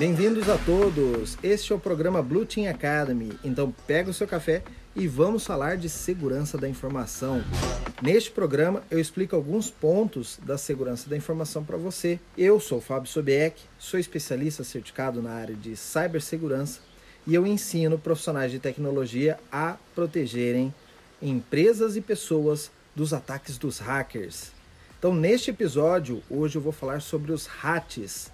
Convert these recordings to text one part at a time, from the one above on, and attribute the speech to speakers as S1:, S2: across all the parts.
S1: Bem-vindos a todos! Este é o programa Blue Team Academy. Então pega o seu café e vamos falar de segurança da informação. Neste programa eu explico alguns pontos da segurança da informação para você. Eu sou Fábio Sobieck, sou especialista certificado na área de cibersegurança e eu ensino profissionais de tecnologia a protegerem empresas e pessoas dos ataques dos hackers. Então, neste episódio, hoje eu vou falar sobre os HATs.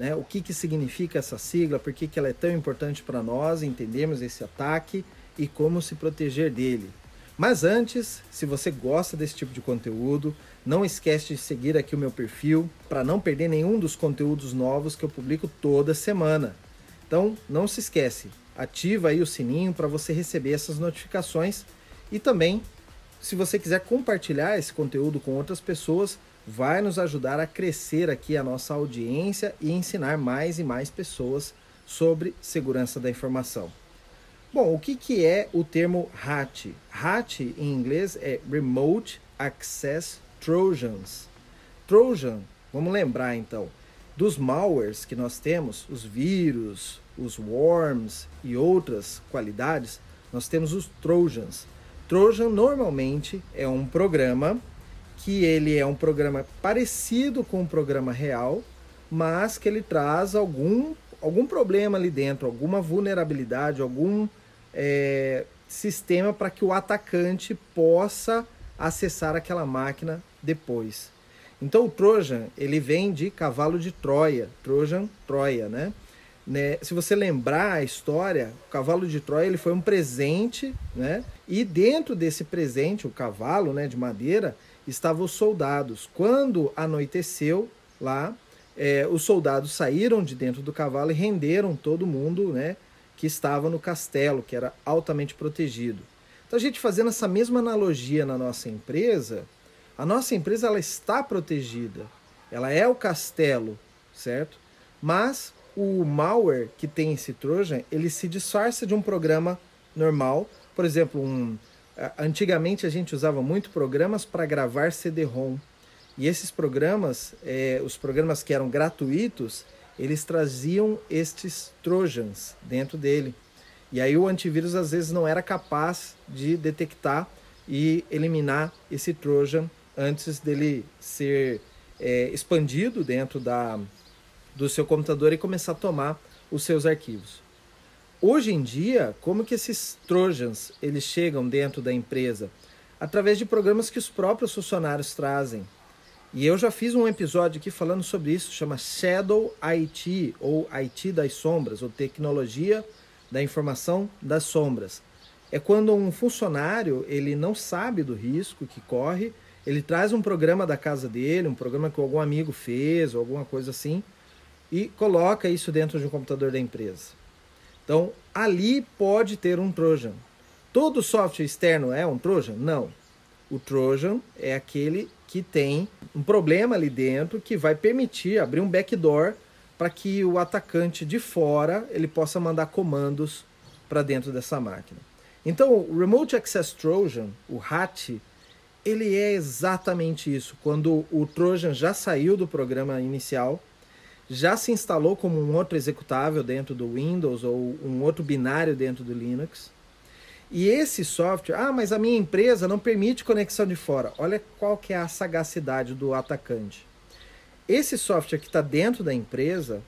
S1: Né? O que, que significa essa sigla, por que, que ela é tão importante para nós entendermos esse ataque e como se proteger dele. Mas antes, se você gosta desse tipo de conteúdo, não esquece de seguir aqui o meu perfil para não perder nenhum dos conteúdos novos que eu publico toda semana. Então, não se esquece, ativa aí o sininho para você receber essas notificações e também, se você quiser compartilhar esse conteúdo com outras pessoas, vai nos ajudar a crescer aqui a nossa audiência e ensinar mais e mais pessoas sobre segurança da informação. Bom, o que, que é o termo HAT? HAT em inglês é Remote Access Trojans. Trojan, vamos lembrar então, dos malwares que nós temos, os vírus, os worms e outras qualidades, nós temos os Trojans. Trojan normalmente é um programa que ele é um programa parecido com um programa real, mas que ele traz algum, algum problema ali dentro, alguma vulnerabilidade, algum é, sistema para que o atacante possa acessar aquela máquina depois. Então o Trojan ele vem de cavalo de Troia, Trojan, Troia, né? né? Se você lembrar a história, o cavalo de Troia ele foi um presente, né? E dentro desse presente, o cavalo, né, de madeira, estavam os soldados. Quando anoiteceu lá, é, os soldados saíram de dentro do cavalo e renderam todo mundo, né? que estava no castelo, que era altamente protegido. Então a gente fazendo essa mesma analogia na nossa empresa, a nossa empresa ela está protegida. Ela é o castelo, certo? Mas o malware que tem esse trojan, ele se disfarça de um programa normal. Por exemplo, um, antigamente a gente usava muito programas para gravar CD-ROM. E esses programas, é, os programas que eram gratuitos, eles traziam estes trojans dentro dele. E aí o antivírus às vezes não era capaz de detectar e eliminar esse trojan antes dele ser é, expandido dentro da, do seu computador e começar a tomar os seus arquivos. Hoje em dia, como que esses trojans eles chegam dentro da empresa? Através de programas que os próprios funcionários trazem. E eu já fiz um episódio aqui falando sobre isso, chama Shadow IT, ou IT das sombras, ou tecnologia da informação das sombras. É quando um funcionário ele não sabe do risco que corre, ele traz um programa da casa dele, um programa que algum amigo fez, ou alguma coisa assim, e coloca isso dentro de um computador da empresa. Então, ali pode ter um Trojan. Todo software externo é um Trojan? Não. O Trojan é aquele que tem um problema ali dentro que vai permitir abrir um backdoor para que o atacante de fora ele possa mandar comandos para dentro dessa máquina. Então, o Remote Access Trojan, o HAT, ele é exatamente isso. Quando o Trojan já saiu do programa inicial, já se instalou como um outro executável dentro do Windows ou um outro binário dentro do Linux, e esse software, ah, mas a minha empresa não permite conexão de fora. Olha qual que é a sagacidade do atacante. Esse software que está dentro da empresa,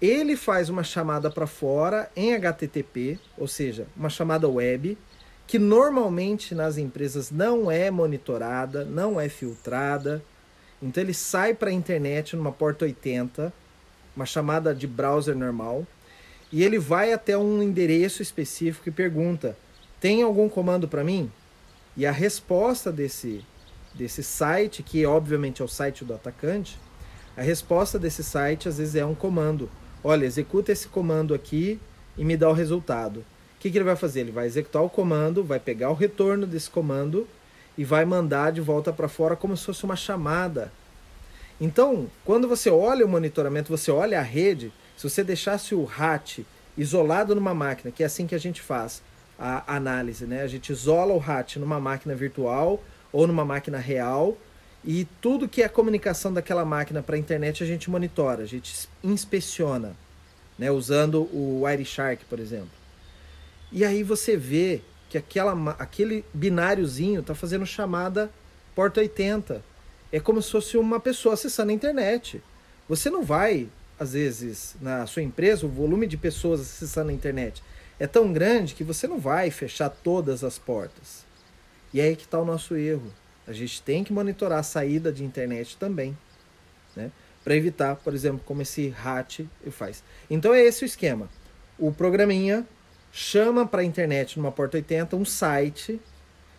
S1: ele faz uma chamada para fora em HTTP, ou seja, uma chamada web, que normalmente nas empresas não é monitorada, não é filtrada. Então ele sai para a internet numa porta 80, uma chamada de browser normal, e ele vai até um endereço específico e pergunta: tem algum comando para mim? E a resposta desse, desse site, que obviamente é o site do atacante, a resposta desse site às vezes é um comando. Olha, executa esse comando aqui e me dá o resultado. O que, que ele vai fazer? Ele vai executar o comando, vai pegar o retorno desse comando e vai mandar de volta para fora como se fosse uma chamada. Então, quando você olha o monitoramento, você olha a rede, se você deixasse o RAT isolado numa máquina, que é assim que a gente faz, a análise, né? A gente isola o RAT numa máquina virtual ou numa máquina real e tudo que é comunicação daquela máquina para a internet a gente monitora, a gente inspeciona. né, usando o Wireshark, por exemplo. E aí você vê que aquela, aquele bináriozinho está fazendo chamada porta 80. É como se fosse uma pessoa acessando a internet. Você não vai, às vezes, na sua empresa, o volume de pessoas acessando a internet é tão grande que você não vai fechar todas as portas. E é aí que está o nosso erro. A gente tem que monitorar a saída de internet também, né? Para evitar, por exemplo, como esse RAT faz. Então é esse o esquema. O programinha chama para a internet numa porta 80 um site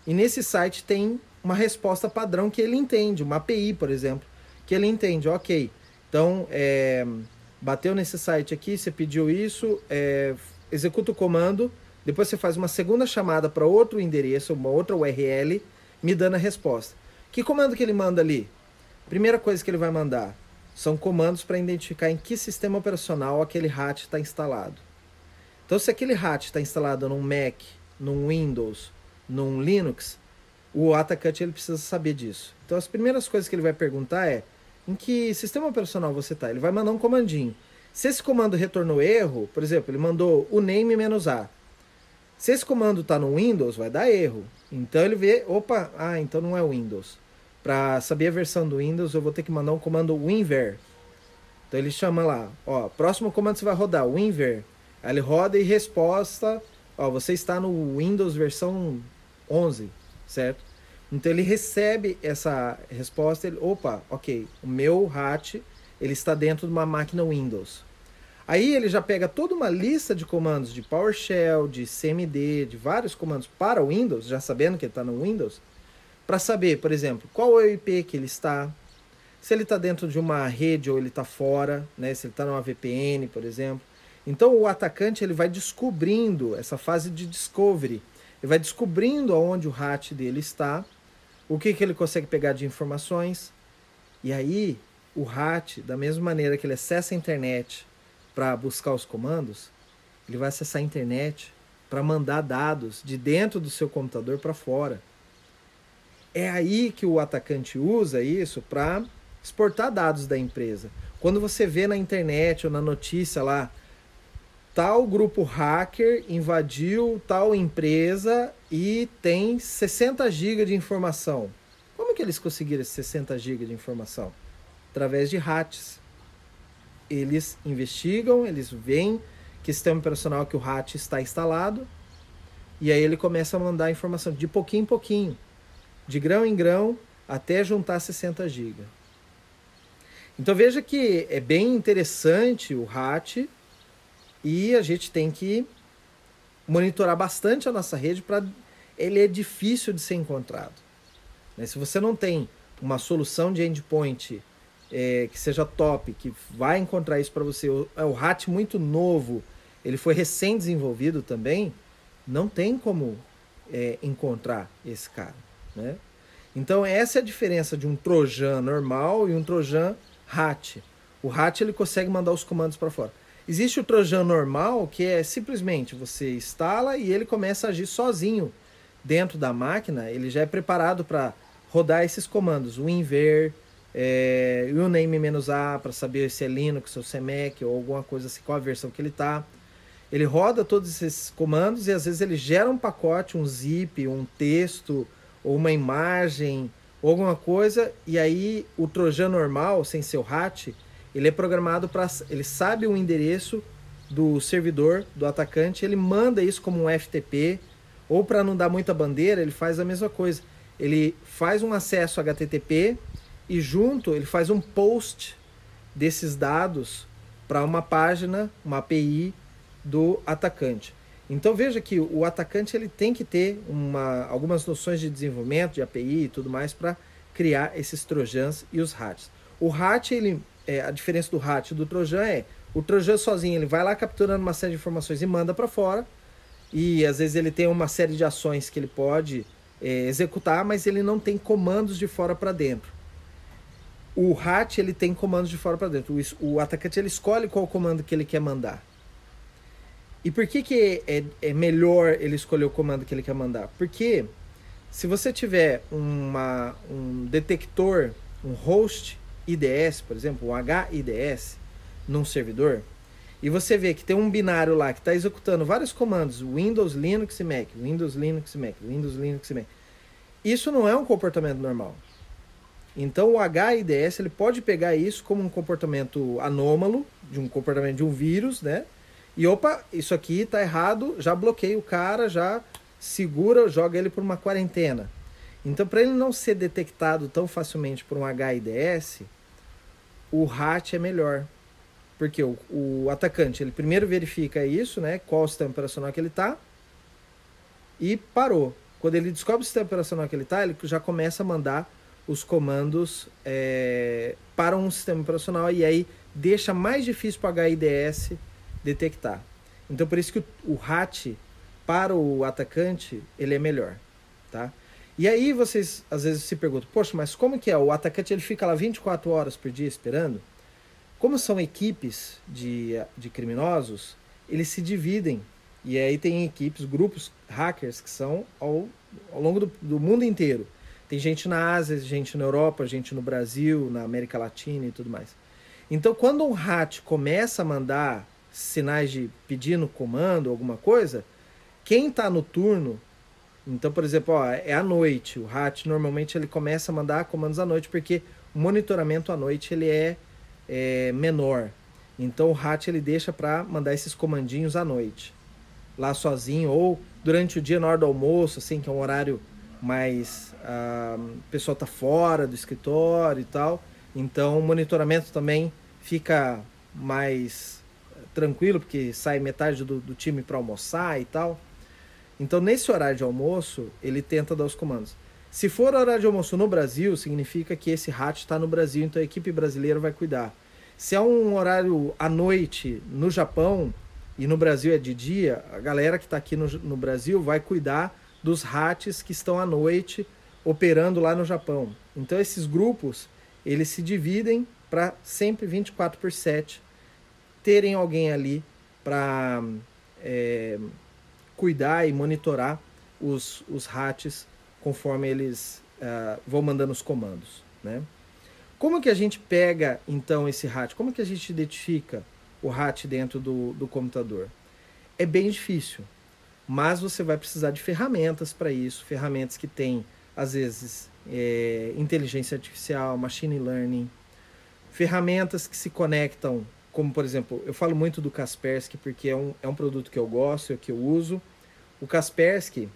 S1: e nesse site tem uma resposta padrão que ele entende, uma API, por exemplo, que ele entende, ok. Então, é, bateu nesse site aqui, você pediu isso, é, executa o comando, depois você faz uma segunda chamada para outro endereço, uma outra URL, me dando a resposta. Que comando que ele manda ali? Primeira coisa que ele vai mandar são comandos para identificar em que sistema operacional aquele RAT está instalado. Então, se aquele RAT está instalado num Mac, num Windows, num Linux, o atacante ele precisa saber disso. Então, as primeiras coisas que ele vai perguntar é em que sistema operacional você está. Ele vai mandar um comandinho. Se esse comando retornou erro, por exemplo, ele mandou o name menos "-a". Se esse comando está no Windows, vai dar erro. Então ele vê, opa, ah, então não é Windows. Para saber a versão do Windows, eu vou ter que mandar um comando winver. Então ele chama lá, ó, próximo comando você vai rodar, winver. Aí ele roda e resposta, ó, você está no Windows versão 11, certo? Então ele recebe essa resposta, ele, opa, ok, o meu RAT ele está dentro de uma máquina Windows. Aí ele já pega toda uma lista de comandos de PowerShell, de CMD, de vários comandos para o Windows, já sabendo que ele está no Windows, para saber, por exemplo, qual é o IP que ele está, se ele está dentro de uma rede ou ele está fora, né? se ele está numa VPN, por exemplo. Então o atacante ele vai descobrindo essa fase de discovery, ele vai descobrindo aonde o RAT dele está, o que, que ele consegue pegar de informações, e aí o RAT, da mesma maneira que ele acessa a internet para buscar os comandos, ele vai acessar a internet para mandar dados de dentro do seu computador para fora. É aí que o atacante usa isso para exportar dados da empresa. Quando você vê na internet ou na notícia lá, tal grupo hacker invadiu tal empresa e tem 60 GB de informação. Como que eles conseguiram esses 60 GB de informação? Através de hacks eles investigam, eles veem que sistema operacional que o RAT está instalado, e aí ele começa a mandar informação de pouquinho em pouquinho, de grão em grão, até juntar 60 GB. Então veja que é bem interessante o RAT e a gente tem que monitorar bastante a nossa rede para ele é difícil de ser encontrado. Né? Se você não tem uma solução de endpoint é, que seja top, que vai encontrar isso para você. É o RAT muito novo, ele foi recém-desenvolvido também, não tem como é, encontrar esse cara. Né? Então essa é a diferença de um Trojan normal e um Trojan RAT. O RAT ele consegue mandar os comandos para fora. Existe o Trojan normal, que é simplesmente você instala e ele começa a agir sozinho dentro da máquina. Ele já é preparado para rodar esses comandos, o inver, é, o name-a para saber se é Linux ou se é Mac ou alguma coisa assim, qual a versão que ele está. Ele roda todos esses comandos e às vezes ele gera um pacote, um zip, um texto ou uma imagem ou alguma coisa e aí o Trojan normal, sem o RAT, ele é programado para ele sabe o endereço do servidor do atacante, ele manda isso como um FTP ou para não dar muita bandeira, ele faz a mesma coisa. Ele faz um acesso HTTP e junto ele faz um post desses dados para uma página, uma API do atacante. Então veja que o atacante ele tem que ter uma, algumas noções de desenvolvimento de API e tudo mais para criar esses trojans e os RATs. O RAT, ele, é, a diferença do RAT e do trojan é o trojan sozinho ele vai lá capturando uma série de informações e manda para fora e às vezes ele tem uma série de ações que ele pode é, executar, mas ele não tem comandos de fora para dentro. O RAT ele tem comandos de fora para dentro. O, o, atacante ele escolhe qual comando que ele quer mandar. E por que, que é, é melhor ele escolher o comando que ele quer mandar? Porque se você tiver uma, um detector, um host IDS, por exemplo, um HIDS, num servidor, e você vê que tem um binário lá que está executando vários comandos, Windows, Linux e Mac, Windows, Linux e Mac, Windows, Linux e Mac. Isso não é um comportamento normal. Então o HIDS ele pode pegar isso como um comportamento anômalo, de um comportamento de um vírus, né? E opa, isso aqui está errado, já bloqueia o cara, já segura, joga ele por uma quarentena. Então, para ele não ser detectado tão facilmente por um HIDS, o RAT é melhor. Porque o, o atacante, ele primeiro verifica isso, né? Qual o sistema operacional que ele está e parou. Quando ele descobre o sistema operacional que ele está, ele já começa a mandar os comandos é, para um sistema operacional e aí deixa mais difícil para o HIDS detectar. Então por isso que o, o para o atacante ele é melhor, tá? E aí vocês às vezes se perguntam, poxa, mas como que é? O atacante ele fica lá 24 horas por dia esperando? Como são equipes de, de criminosos, eles se dividem. E aí tem equipes, grupos hackers que são ao, ao longo do, do mundo inteiro. Tem gente na Ásia, gente na Europa, gente no Brasil, na América Latina e tudo mais. Então, quando um hat começa a mandar sinais de pedindo comando, alguma coisa, quem está no turno, então, por exemplo, ó, é à noite, o hat normalmente ele começa a mandar comandos à noite, porque o monitoramento à noite ele é, é menor. Então, o hat ele deixa para mandar esses comandinhos à noite, lá sozinho, ou durante o dia, na hora do almoço, assim, que é um horário mais ah, o pessoal está fora do escritório e tal, então o monitoramento também fica mais tranquilo, porque sai metade do, do time para almoçar e tal. Então, nesse horário de almoço, ele tenta dar os comandos. Se for horário de almoço no Brasil, significa que esse rato está no Brasil, então a equipe brasileira vai cuidar. Se é um horário à noite no Japão e no Brasil é de dia, a galera que está aqui no, no Brasil vai cuidar dos RATs que estão à noite operando lá no Japão. Então esses grupos, eles se dividem para sempre 24 por 7 terem alguém ali para é, cuidar e monitorar os, os RATs conforme eles uh, vão mandando os comandos. Né? Como que a gente pega então esse RAT? Como que a gente identifica o RAT dentro do, do computador? É bem difícil mas você vai precisar de ferramentas para isso, ferramentas que têm, às vezes, é, inteligência artificial, machine learning, ferramentas que se conectam, como por exemplo, eu falo muito do Kaspersky porque é um, é um produto que eu gosto, que eu uso. O Kaspersky,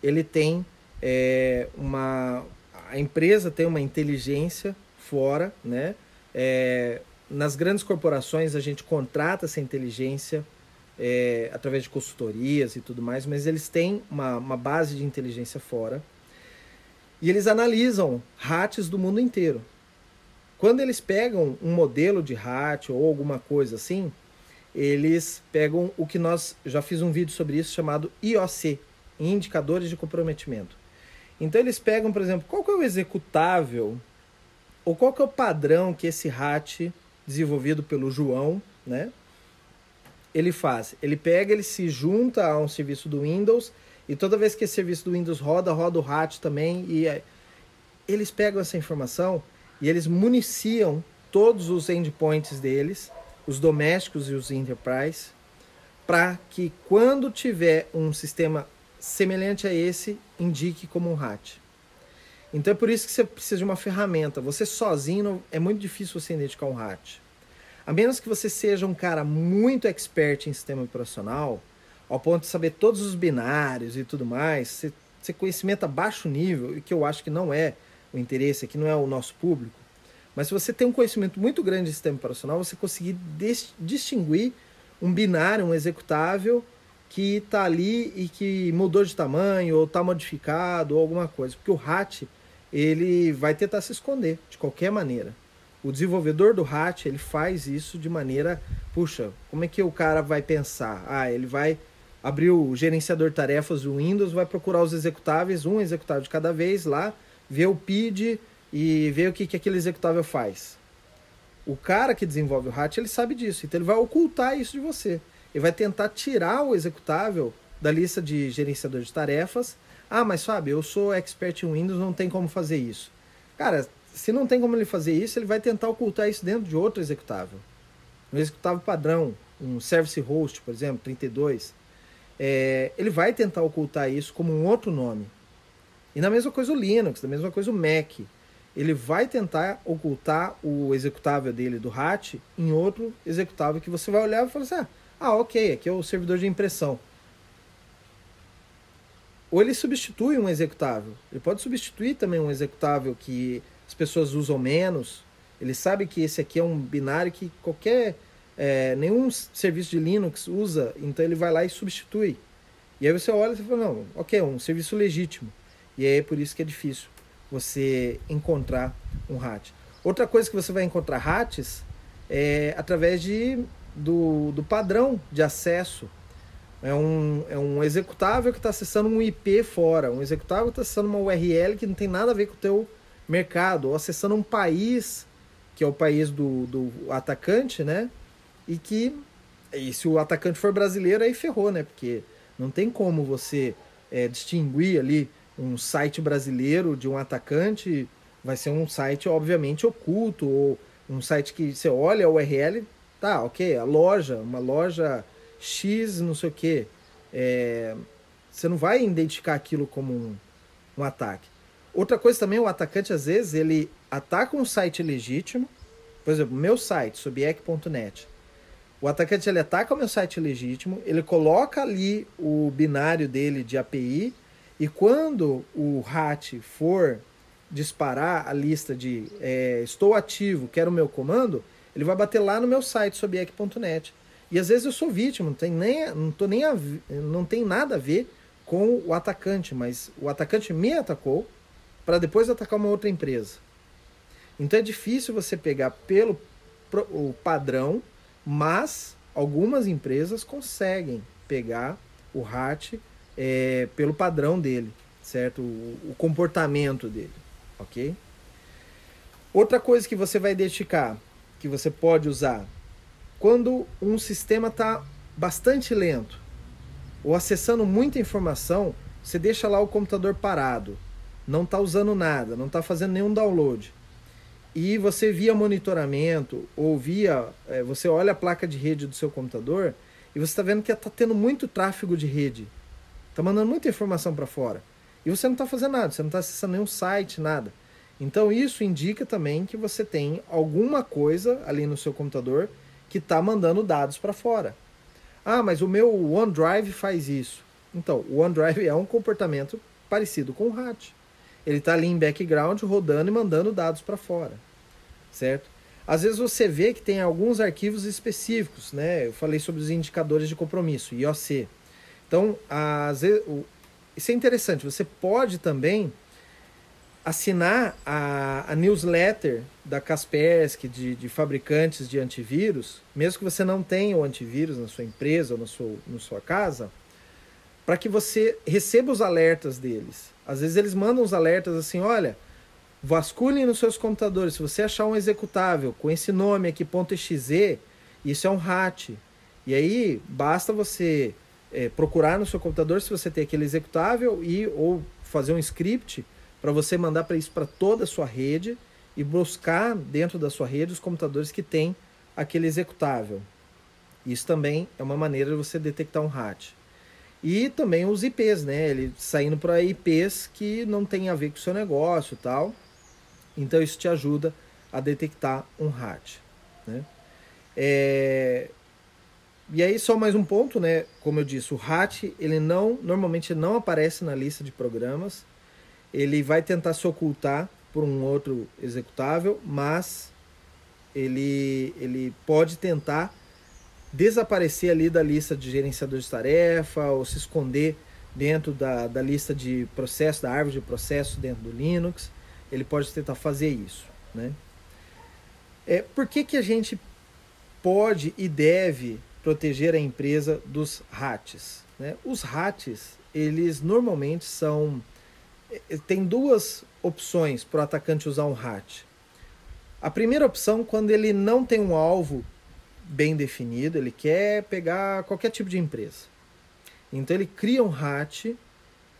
S1: ele tem é, uma... A empresa tem uma inteligência fora, né? É, nas grandes corporações a gente contrata essa inteligência é, através de consultorias e tudo mais, mas eles têm uma, uma base de inteligência fora e eles analisam rates do mundo inteiro. Quando eles pegam um modelo de RAT ou alguma coisa assim, eles pegam o que nós já fiz um vídeo sobre isso chamado IOC, indicadores de comprometimento. Então eles pegam, por exemplo, qual que é o executável ou qual que é o padrão que esse RAT desenvolvido pelo João, né, ele faz? Ele pega, ele se junta a um serviço do Windows e toda vez que esse serviço do Windows roda, roda o RAT também e é, eles pegam essa informação e eles municiam todos os endpoints deles, os domésticos e os enterprise, para que quando tiver um sistema semelhante a esse, indique como um RAT. Então é por isso que você precisa de uma ferramenta. Você sozinho é muito difícil você identificar um RAT. A menos que você seja um cara muito expert em sistema operacional, ao ponto de saber todos os binários e tudo mais, você, você conhecimento a baixo nível, e que eu acho que não é o interesse aqui, não é o nosso público, mas se você tem um conhecimento muito grande de sistema operacional, você conseguir distinguir um binário, um executável que está ali e que mudou de tamanho ou está modificado ou alguma coisa, porque o RAT ele vai tentar se esconder de qualquer maneira. O desenvolvedor do Hatch, ele faz isso de maneira, puxa, como é que o cara vai pensar? Ah, ele vai abrir o gerenciador tarefas do Windows, vai procurar os executáveis, um executável de cada vez lá, ver o PID e ver o que, que aquele executável faz. O cara que desenvolve o Hatch, ele sabe disso, então ele vai ocultar isso de você. Ele vai tentar tirar o executável da lista de gerenciador de tarefas. Ah, mas Fábio, eu sou expert em Windows, não tem como fazer isso. Cara, se não tem como ele fazer isso, ele vai tentar ocultar isso dentro de outro executável. Um executável padrão, um service host, por exemplo, 32, é, ele vai tentar ocultar isso como um outro nome. E na mesma coisa o Linux, na mesma coisa o Mac. Ele vai tentar ocultar o executável dele do RAT em outro executável que você vai olhar e falar assim: ah, ah, ok, aqui é o servidor de impressão. Ou ele substitui um executável. Ele pode substituir também um executável que as pessoas usam menos. Ele sabe que esse aqui é um binário que qualquer é, nenhum serviço de Linux usa, então ele vai lá e substitui. E aí você olha e fala, não, ok, é um serviço legítimo. E aí é por isso que é difícil você encontrar um RAT. Outra coisa que você vai encontrar RATs é através de, do, do padrão de acesso. É um, é um executável que está acessando um IP fora, um executável que está acessando uma URL que não tem nada a ver com o teu mercado, ou acessando um país, que é o país do, do atacante, né? E que, e se o atacante for brasileiro, aí ferrou, né? Porque não tem como você é, distinguir ali um site brasileiro de um atacante. Vai ser um site, obviamente, oculto, ou um site que você olha a URL, tá, ok, a loja, uma loja X, não sei o que. É, você não vai identificar aquilo como um, um ataque. Outra coisa também, o atacante às vezes ele ataca um site legítimo, por exemplo, meu site, sobiec.net. O atacante ele ataca o meu site legítimo, ele coloca ali o binário dele de API e quando o RAT for disparar a lista de é, estou ativo, quero o meu comando, ele vai bater lá no meu site sobiec.net. E às vezes eu sou vítima, não tem nem não tô nem a, não tem nada a ver com o atacante, mas o atacante me atacou para depois atacar uma outra empresa. Então é difícil você pegar pelo o padrão, mas algumas empresas conseguem pegar o RAT é, pelo padrão dele, certo? O, o, comportamento dele, ok? Outra coisa que você vai identificar, que você pode usar, quando um sistema está bastante lento ou acessando muita informação, você deixa lá o computador parado não está usando nada, não está fazendo nenhum download, e você via monitoramento ou via, é, você olha a placa de rede do seu computador e você está vendo que está tendo muito tráfego de rede, está mandando muita informação para fora, e você não está fazendo nada, você não está acessando nenhum site, nada. Então isso indica também que você tem alguma coisa ali no seu computador que está mandando dados para fora. Ah, mas o meu OneDrive faz isso. Então, o OneDrive é um comportamento parecido com o RAT. Ele está ali em background rodando e mandando dados para fora, certo? Às vezes você vê que tem alguns arquivos específicos, né? Eu falei sobre os indicadores de compromisso, IOC. Então, às vezes, isso é interessante. Você pode também assinar a, a newsletter da Kaspersky, de, de, fabricantes de antivírus, mesmo que você não tenha o antivírus na sua empresa ou na sua, na sua casa, para que você receba os alertas deles. Às vezes eles mandam os alertas assim, olha, vasculhem nos seus computadores, se você achar um executável com esse nome aqui, .exe, isso é um RAT. E aí basta você é, procurar no seu computador se você tem aquele executável e ou fazer um script para você mandar para isso para toda a sua rede e buscar dentro da sua rede os computadores que têm aquele executável. Isso também é uma maneira de você detectar um RAT. E também os IPs, né? Ele saindo para IPs que não tem a ver com o seu negócio e tal. Então isso te ajuda a detectar um RAT. Né? É... E aí só mais um ponto, né? Como eu disse, o RAT ele não normalmente não aparece na lista de programas. Ele vai tentar se ocultar por um outro executável, mas ele, ele pode tentar desaparecer ali da lista de gerenciador de tarefa ou se esconder dentro da, da lista de processo, da árvore de processo dentro do Linux. Ele pode tentar fazer isso. Né? É, por que, que a gente pode e deve proteger a empresa dos RATs? Né? Os RATs, eles normalmente são. É, tem duas opções para o atacante usar um RAT. A primeira opção, quando ele não tem um alvo bem definido, ele quer pegar qualquer tipo de empresa. Então ele cria um RAT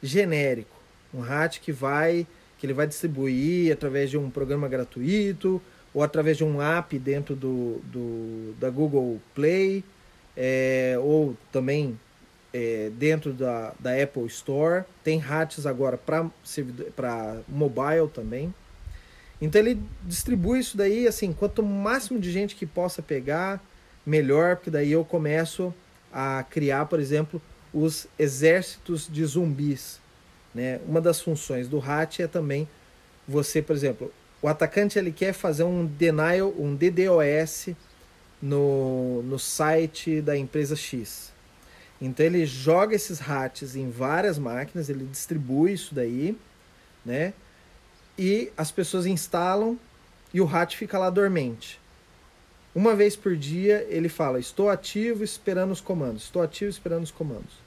S1: genérico, um RAT que vai que ele vai distribuir através de um programa gratuito ou através de um app dentro do, do da Google Play é, ou também é, dentro da, da Apple Store. Tem RATs agora para mobile também. Então ele distribui isso daí, assim, quanto máximo de gente que possa pegar, melhor, porque daí eu começo a criar, por exemplo, os exércitos de zumbis. Né? Uma das funções do RAT é também você, por exemplo, o atacante ele quer fazer um denial, um DDoS no, no site da empresa X. Então ele joga esses RATs em várias máquinas, ele distribui isso daí, né? E as pessoas instalam e o RAT fica lá dormente. Uma vez por dia ele fala: Estou ativo esperando os comandos. Estou ativo esperando os comandos.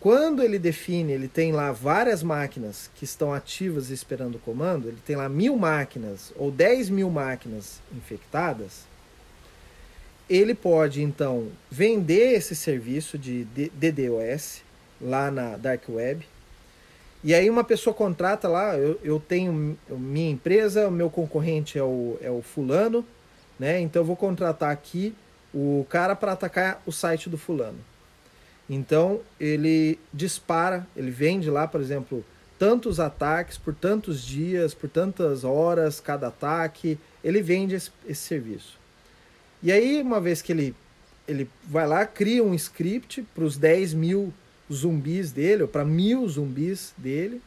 S1: Quando ele define, ele tem lá várias máquinas que estão ativas esperando o comando, ele tem lá mil máquinas ou dez mil máquinas infectadas ele pode então vender esse serviço de DDoS lá na Dark Web. E aí uma pessoa contrata lá, eu, eu tenho minha empresa, o meu concorrente é o, é o fulano, né? Então eu vou contratar aqui o cara para atacar o site do fulano. Então ele dispara, ele vende lá, por exemplo, tantos ataques por tantos dias, por tantas horas cada ataque, ele vende esse, esse serviço. E aí, uma vez que ele, ele vai lá, cria um script para os 10 mil zumbis dele, ou para mil zumbis dele,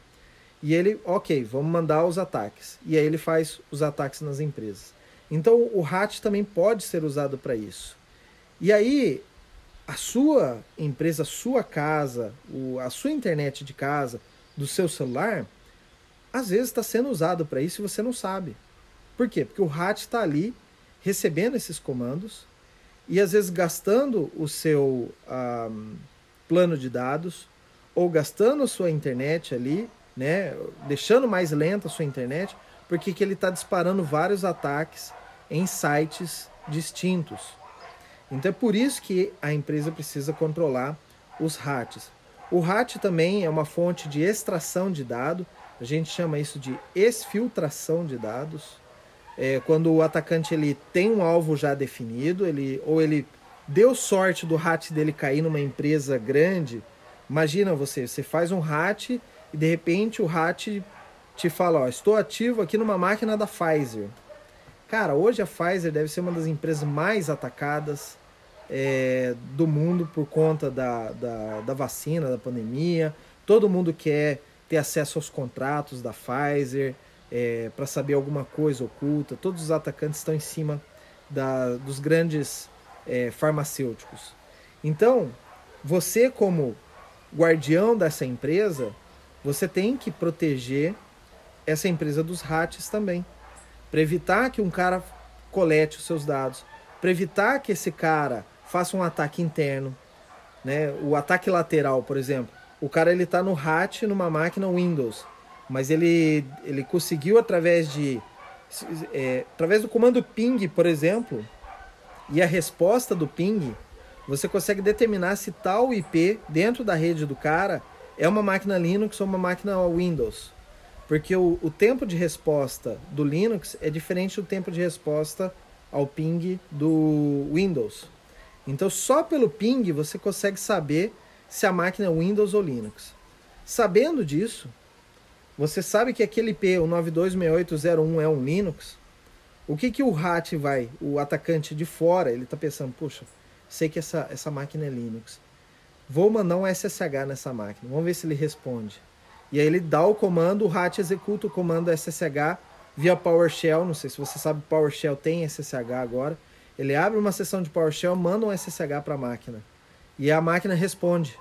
S1: e ele, ok, vamos mandar os ataques. E aí ele faz os ataques nas empresas. Então o RAT também pode ser usado para isso. E aí a sua empresa, a sua casa, a sua internet de casa, do seu celular, às vezes está sendo usado para isso e você não sabe. Por quê? Porque o RAT está ali recebendo esses comandos e às vezes gastando o seu um, plano de dados ou gastando a sua internet ali, né, deixando mais lenta a sua internet, porque que ele está disparando vários ataques em sites distintos. Então é por isso que a empresa precisa controlar os RATs. O RAT também é uma fonte de extração de dado, a gente chama isso de exfiltração de dados é, quando o atacante ele tem um alvo já definido, ele ou ele deu sorte do hat dele cair numa empresa grande. Imagina você, você faz um hat e de repente o hat te fala, ó, estou ativo aqui numa máquina da Pfizer. Cara, hoje a Pfizer deve ser uma das empresas mais atacadas é, do mundo por conta da, da, da vacina, da pandemia. Todo mundo quer ter acesso aos contratos da Pfizer é, para saber alguma coisa oculta. Todos os atacantes estão em cima da, dos grandes é, farmacêuticos. Então, você como guardião dessa empresa, você tem que proteger essa empresa dos rats também, para evitar que um cara colete os seus dados, para evitar que esse cara faça um ataque interno, né? O ataque lateral, por exemplo, o cara ele está no RAT numa máquina Windows mas ele, ele conseguiu através de é, através do comando ping, por exemplo, e a resposta do ping, você consegue determinar se tal IP dentro da rede do cara é uma máquina Linux ou uma máquina Windows. Porque o, o tempo de resposta do Linux é diferente do tempo de resposta ao ping do Windows. Então, só pelo ping você consegue saber se a máquina é Windows ou Linux. Sabendo disso, você sabe que aquele IP, o 926801 é um Linux? O que, que o RAT vai, o atacante de fora, ele está pensando, puxa, sei que essa, essa máquina é Linux. Vou mandar um SSH nessa máquina, vamos ver se ele responde. E aí ele dá o comando, o RAT executa o comando SSH via PowerShell, não sei se você sabe, PowerShell tem SSH agora. Ele abre uma sessão de PowerShell, manda um SSH para a máquina. E a máquina responde.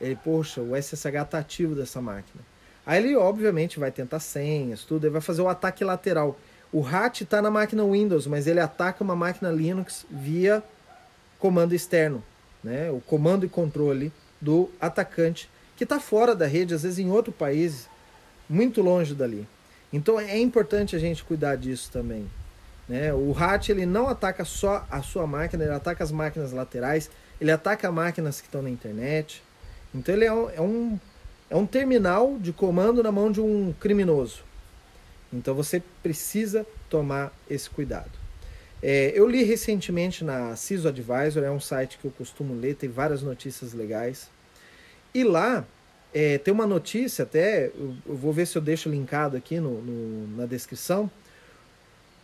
S1: Ele, poxa, o SSH está ativo dessa máquina. Aí ele, obviamente, vai tentar senhas, tudo, ele vai fazer o ataque lateral. O RAT está na máquina Windows, mas ele ataca uma máquina Linux via comando externo, né? o comando e controle do atacante, que está fora da rede, às vezes em outro país, muito longe dali. Então é importante a gente cuidar disso também. Né? O RAT ele não ataca só a sua máquina, ele ataca as máquinas laterais, ele ataca máquinas que estão na internet. Então ele é um, é um é um terminal de comando na mão de um criminoso. Então você precisa tomar esse cuidado. É, eu li recentemente na CISO Advisor, é um site que eu costumo ler, tem várias notícias legais. E lá é, tem uma notícia, até, eu, eu, vou ver se eu deixo linkado aqui no, no, na descrição,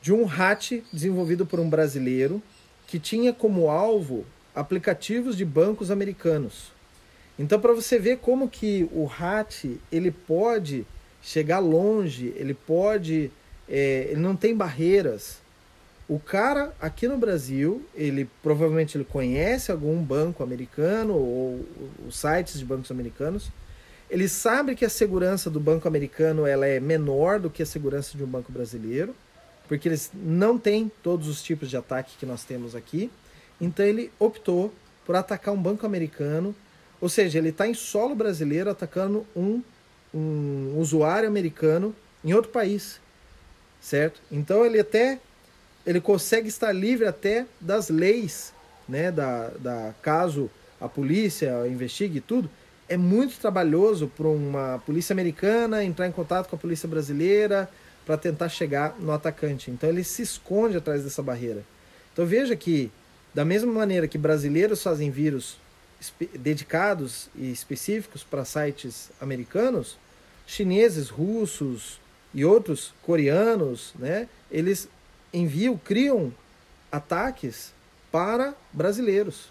S1: de um hat desenvolvido por um brasileiro que tinha como alvo aplicativos de bancos americanos. Então, para você ver como que o hat ele pode chegar longe, ele pode, é, ele não tem barreiras. O cara aqui no Brasil, ele provavelmente ele conhece algum banco americano ou os sites de bancos americanos. Ele sabe que a segurança do banco americano ela é menor do que a segurança de um banco brasileiro, porque eles não têm todos os tipos de ataque que nós temos aqui. Então ele optou por atacar um banco americano, ou seja, ele está em solo brasileiro atacando um, um usuário americano em outro país, certo? Então ele até ele consegue estar livre até das leis, né, da, da caso a polícia investigue tudo, é muito trabalhoso para uma polícia americana entrar em contato com a polícia brasileira para tentar chegar no atacante. Então ele se esconde atrás dessa barreira. Então veja que da mesma maneira que brasileiros fazem vírus dedicados e específicos para sites americanos, chineses, russos e outros coreanos, né, eles enviam, criam ataques para brasileiros,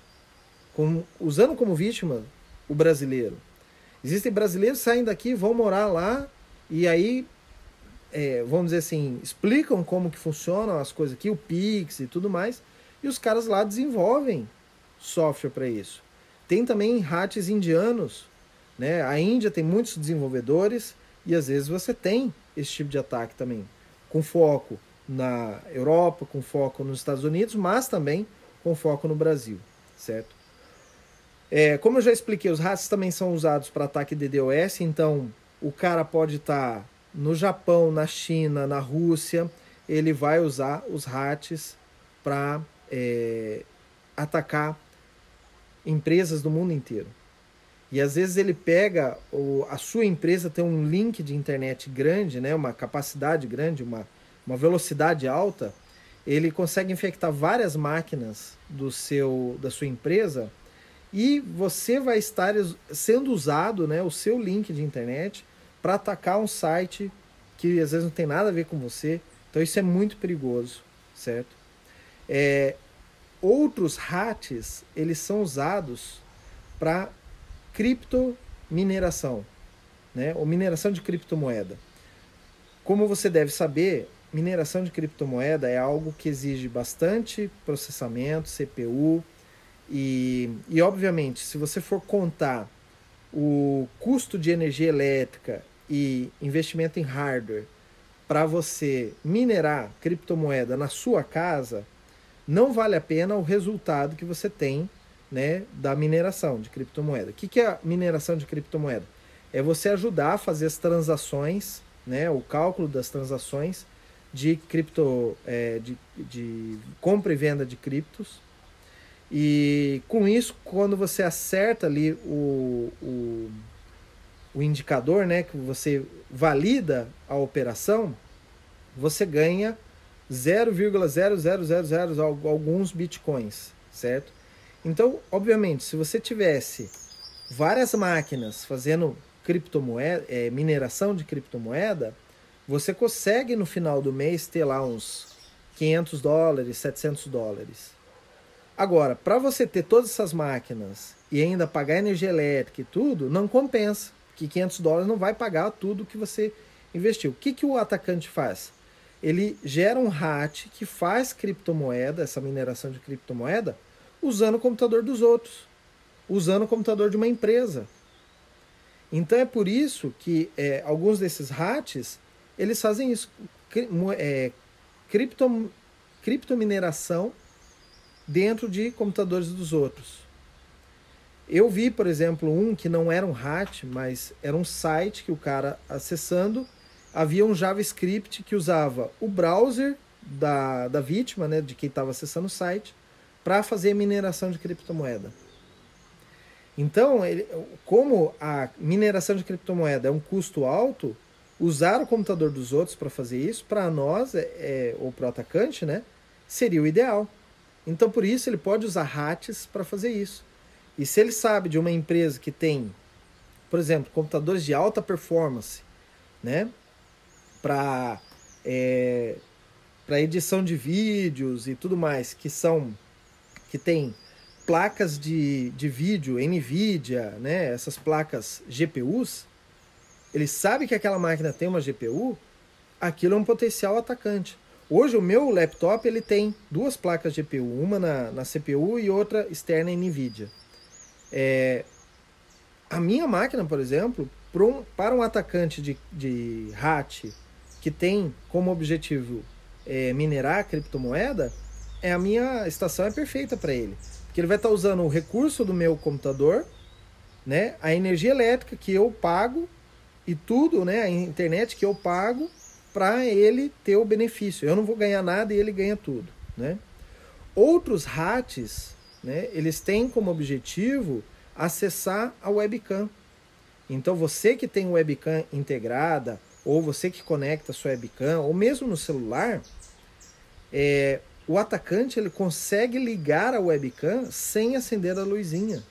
S1: usando como vítima o brasileiro. Existem brasileiros que saem daqui, vão morar lá e aí, é, vamos dizer assim, explicam como que funcionam as coisas aqui, o Pix e tudo mais, e os caras lá desenvolvem software para isso. Tem também hats indianos, né? A Índia tem muitos desenvolvedores e às vezes você tem esse tipo de ataque também, com foco na Europa, com foco nos Estados Unidos, mas também com foco no Brasil, certo? É, como eu já expliquei, os hats também são usados para ataque DDoS, então o cara pode estar tá no Japão, na China, na Rússia, ele vai usar os hats para é, atacar empresas do mundo inteiro. E às vezes ele pega, o, a sua empresa tem um link de internet grande, né, uma capacidade grande, uma uma velocidade alta, ele consegue infectar várias máquinas do seu da sua empresa e você vai estar sendo usado, né, o seu link de internet para atacar um site que às vezes não tem nada a ver com você. Então isso é muito perigoso, certo? É, outros hats eles são usados para criptomineração, né, ou mineração de criptomoeda. Como você deve saber, mineração de criptomoeda é algo que exige bastante processamento, CPU e, e obviamente, se você for contar o custo de energia elétrica e investimento em hardware para você minerar criptomoeda na sua casa, não vale a pena o resultado que você tem né, da mineração de criptomoeda. O que, que é a mineração de criptomoeda? É você ajudar a fazer as transações, né, o cálculo das transações de cripto, é, de, de compra e venda de criptos. E com isso, quando você acerta ali o, o, o indicador, né, que você valida a operação, você ganha 0,0000 alguns bitcoins, certo? Então, obviamente, se você tivesse várias máquinas fazendo criptomoeda, é, mineração de criptomoeda, você consegue no final do mês ter lá uns 500 dólares, 700 dólares. Agora, para você ter todas essas máquinas e ainda pagar energia elétrica e tudo, não compensa, que 500 dólares não vai pagar tudo que você investiu. O que, que o atacante faz? Ele gera um RAT que faz criptomoeda, essa mineração de criptomoeda, usando o computador dos outros, usando o computador de uma empresa. Então é por isso que é, alguns desses RATs eles fazem isso. É, cripto, criptomineração dentro de computadores dos outros. Eu vi, por exemplo, um que não era um hat, mas era um site que o cara acessando havia um JavaScript que usava o browser da, da vítima, né, de quem estava acessando o site, para fazer a mineração de criptomoeda. Então, ele, como a mineração de criptomoeda é um custo alto, usar o computador dos outros para fazer isso, para nós, é, é, ou para o atacante, né, seria o ideal. Então, por isso, ele pode usar RATs para fazer isso. E se ele sabe de uma empresa que tem, por exemplo, computadores de alta performance, né, para é, para edição de vídeos e tudo mais, que são que tem placas de, de vídeo NVIDIA, né, essas placas GPUs, ele sabe que aquela máquina tem uma GPU, aquilo é um potencial atacante. Hoje o meu laptop ele tem duas placas GPU, uma na, na CPU e outra externa NVIDIA. É, a minha máquina, por exemplo, para um, para um atacante de, de RAT que tem como objetivo é, minerar a criptomoeda, é a minha estação é perfeita para ele. Porque ele vai estar tá usando o recurso do meu computador, né, a energia elétrica que eu pago e tudo, né, a internet que eu pago para ele ter o benefício. Eu não vou ganhar nada e ele ganha tudo, né? Outros RATs, né, eles têm como objetivo acessar a webcam. Então você que tem webcam integrada, ou você que conecta sua webcam, ou mesmo no celular, é, o atacante ele consegue ligar a webcam sem acender a luzinha.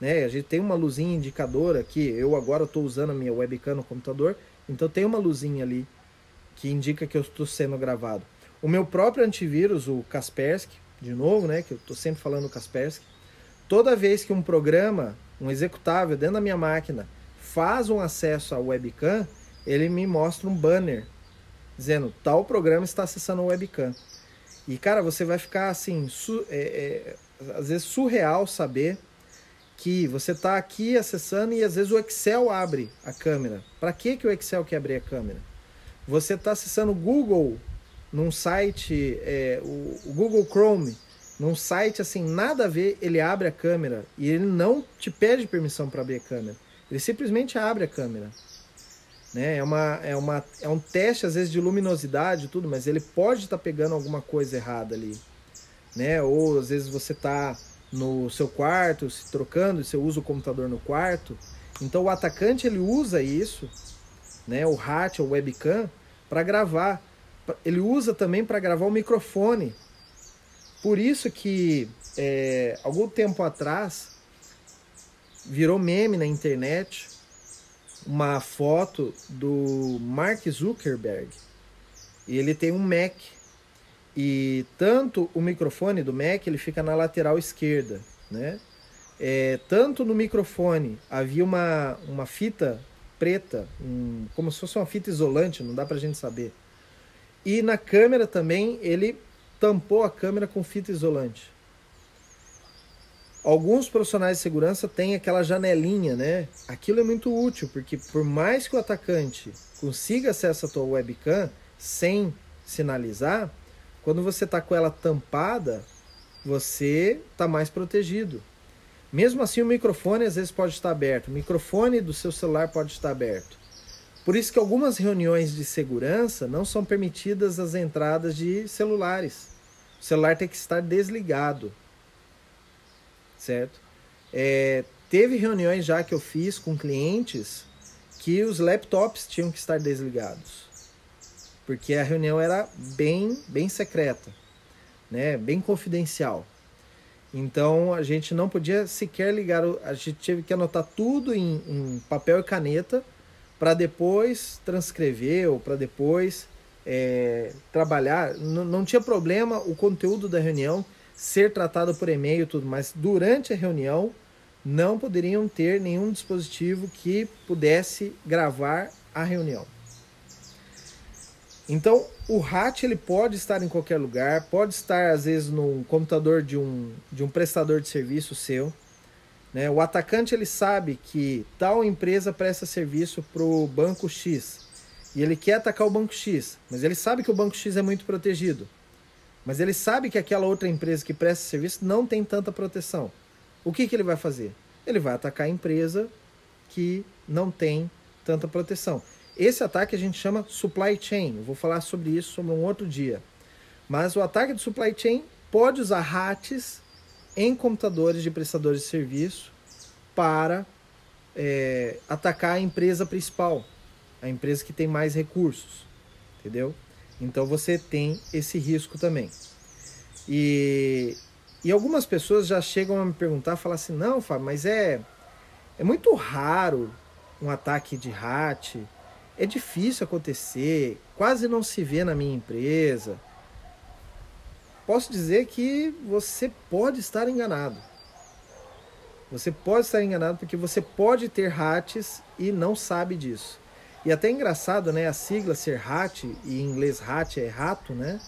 S1: Né? A gente tem uma luzinha indicadora aqui. Eu agora estou usando a minha webcam no computador, então tem uma luzinha ali que indica que eu estou sendo gravado. O meu próprio antivírus, o Kaspersky, de novo, né, que eu estou sempre falando Kaspersky, toda vez que um programa, um executável dentro da minha máquina faz um acesso à webcam, ele me mostra um banner dizendo tal programa está acessando a webcam. E cara, você vai ficar assim, é, é, às vezes surreal saber que você está aqui acessando e às vezes o Excel abre a câmera. Para que, que o Excel quer abrir a câmera? Você está acessando o Google num site, é, o, o, Google Chrome, num site assim, nada a ver, ele abre a câmera e ele não te pede permissão para abrir a câmera. Ele simplesmente abre a câmera. Né? É, uma, é, uma, é um teste, às vezes, de luminosidade e tudo, mas ele pode estar tá pegando alguma coisa errada ali. Né? Ou às vezes você está no seu quarto, se trocando, e você usa o computador no quarto. Então o atacante ele usa isso, né? o hat, o webcam, para gravar. Ele usa também para gravar o microfone. Por isso que é, algum tempo atrás virou meme na internet uma foto do Mark Zuckerberg. E ele tem um Mac. E tanto o microfone do Mac ele fica na lateral esquerda, né? É, tanto no microfone havia uma, uma fita preta, um, como se fosse uma fita isolante, não dá pra gente saber. E na câmera também ele tampou a câmera com fita isolante. Alguns profissionais de segurança têm aquela janelinha, né? Aquilo é muito útil, porque por mais que o atacante consiga acesso à tua webcam sem sinalizar, quando você está com ela tampada, você está mais protegido. Mesmo assim, o microfone às vezes pode estar aberto, o microfone do seu celular pode estar aberto. Por isso que algumas reuniões de segurança não são permitidas as entradas de celulares. O celular tem que estar desligado, certo? É, teve reuniões já que eu fiz com clientes que os laptops tinham que estar desligados, porque a reunião era bem, bem secreta, né? Bem confidencial. Então a gente não podia sequer ligar, a gente teve que anotar tudo em, em papel e caneta para depois transcrever ou para depois é, trabalhar. N não tinha problema o conteúdo da reunião ser tratado por e-mail e tudo, mas durante a reunião não poderiam ter nenhum dispositivo que pudesse gravar a reunião. Então, o RAT ele pode estar em qualquer lugar, pode estar às vezes no computador de um, de um prestador de serviço seu. Né? O atacante ele sabe que tal empresa presta serviço para o banco X e ele quer atacar o banco X, mas ele sabe que o banco X é muito protegido. Mas ele sabe que aquela outra empresa que presta serviço não tem tanta proteção. O que, que ele vai fazer? Ele vai atacar a empresa que não tem tanta proteção. Esse ataque a gente chama supply chain. Eu vou falar sobre isso sobre um outro dia. Mas o ataque de supply chain pode usar RATs em computadores de prestadores de serviço para é, atacar a empresa principal, a empresa que tem mais recursos, entendeu? Então você tem esse risco também. E, e algumas pessoas já chegam a me perguntar, falar assim, não, Fábio, mas é, é muito raro um ataque de hat, é difícil acontecer, quase não se vê na minha empresa. Posso dizer que você pode estar enganado. Você pode estar enganado porque você pode ter hats e não sabe disso. E até é engraçado, né? A sigla ser hat, e em inglês hat é rato, né?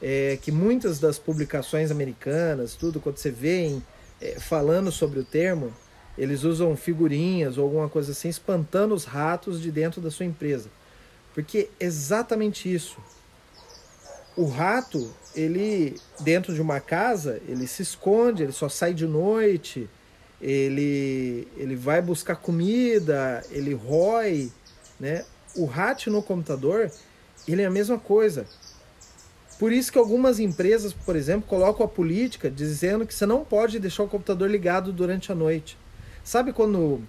S1: É que muitas das publicações americanas, tudo, quando você vê é, falando sobre o termo, eles usam figurinhas ou alguma coisa assim, espantando os ratos de dentro da sua empresa. Porque é exatamente isso. O rato, ele, dentro de uma casa, ele se esconde, ele só sai de noite, ele, ele vai buscar comida, ele rói, né? O rato no computador, ele é a mesma coisa. Por isso que algumas empresas, por exemplo, colocam a política dizendo que você não pode deixar o computador ligado durante a noite. Sabe quando o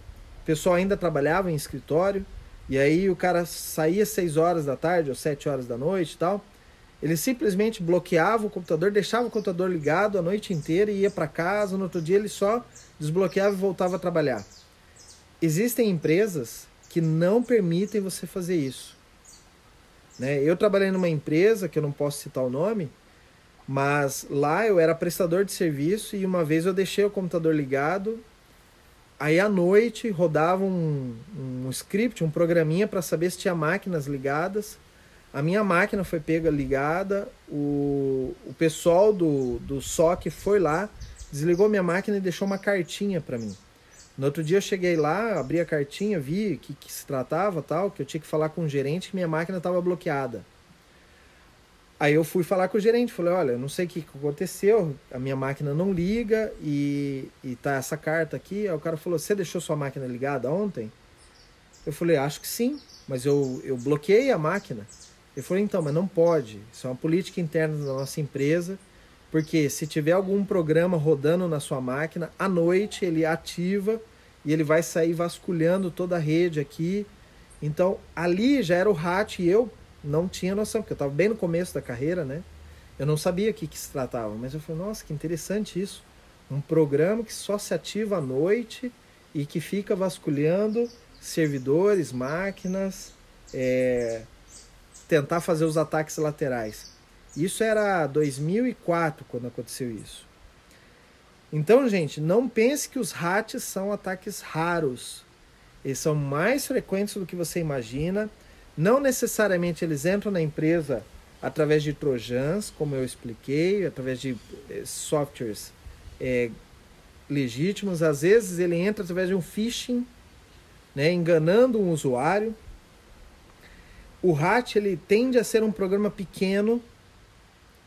S1: pessoal ainda trabalhava em escritório e aí o cara saía às 6 horas da tarde ou 7 horas da noite e tal? Ele simplesmente bloqueava o computador, deixava o computador ligado a noite inteira e ia para casa. No outro dia ele só desbloqueava e voltava a trabalhar. Existem empresas que não permitem você fazer isso. Né? Eu trabalhei numa empresa, que eu não posso citar o nome, mas lá eu era prestador de serviço e uma vez eu deixei o computador ligado. Aí à noite rodava um, um script, um programinha para saber se tinha máquinas ligadas. A minha máquina foi pega ligada, o, o pessoal do, do SOC foi lá, desligou minha máquina e deixou uma cartinha para mim. No outro dia eu cheguei lá, abri a cartinha, vi que, que se tratava tal, que eu tinha que falar com o gerente que minha máquina estava bloqueada. Aí eu fui falar com o gerente, falei, olha, não sei o que aconteceu, a minha máquina não liga e, e tá essa carta aqui. Aí o cara falou, você deixou sua máquina ligada ontem? Eu falei, acho que sim, mas eu, eu bloqueei a máquina. Ele falou, então, mas não pode. Isso é uma política interna da nossa empresa porque se tiver algum programa rodando na sua máquina, à noite ele ativa e ele vai sair vasculhando toda a rede aqui. Então ali já era o RAT e eu não tinha noção, porque eu estava bem no começo da carreira, né? Eu não sabia o que, que se tratava, mas eu falei, nossa, que interessante isso. Um programa que só se ativa à noite e que fica vasculhando servidores, máquinas, é, tentar fazer os ataques laterais. Isso era 2004 quando aconteceu isso. Então, gente, não pense que os hats são ataques raros. Eles são mais frequentes do que você imagina. Não necessariamente eles entram na empresa através de trojans, como eu expliquei, através de eh, softwares é, legítimos. Às vezes ele entra através de um phishing, né, enganando um usuário. O hat ele tende a ser um programa pequeno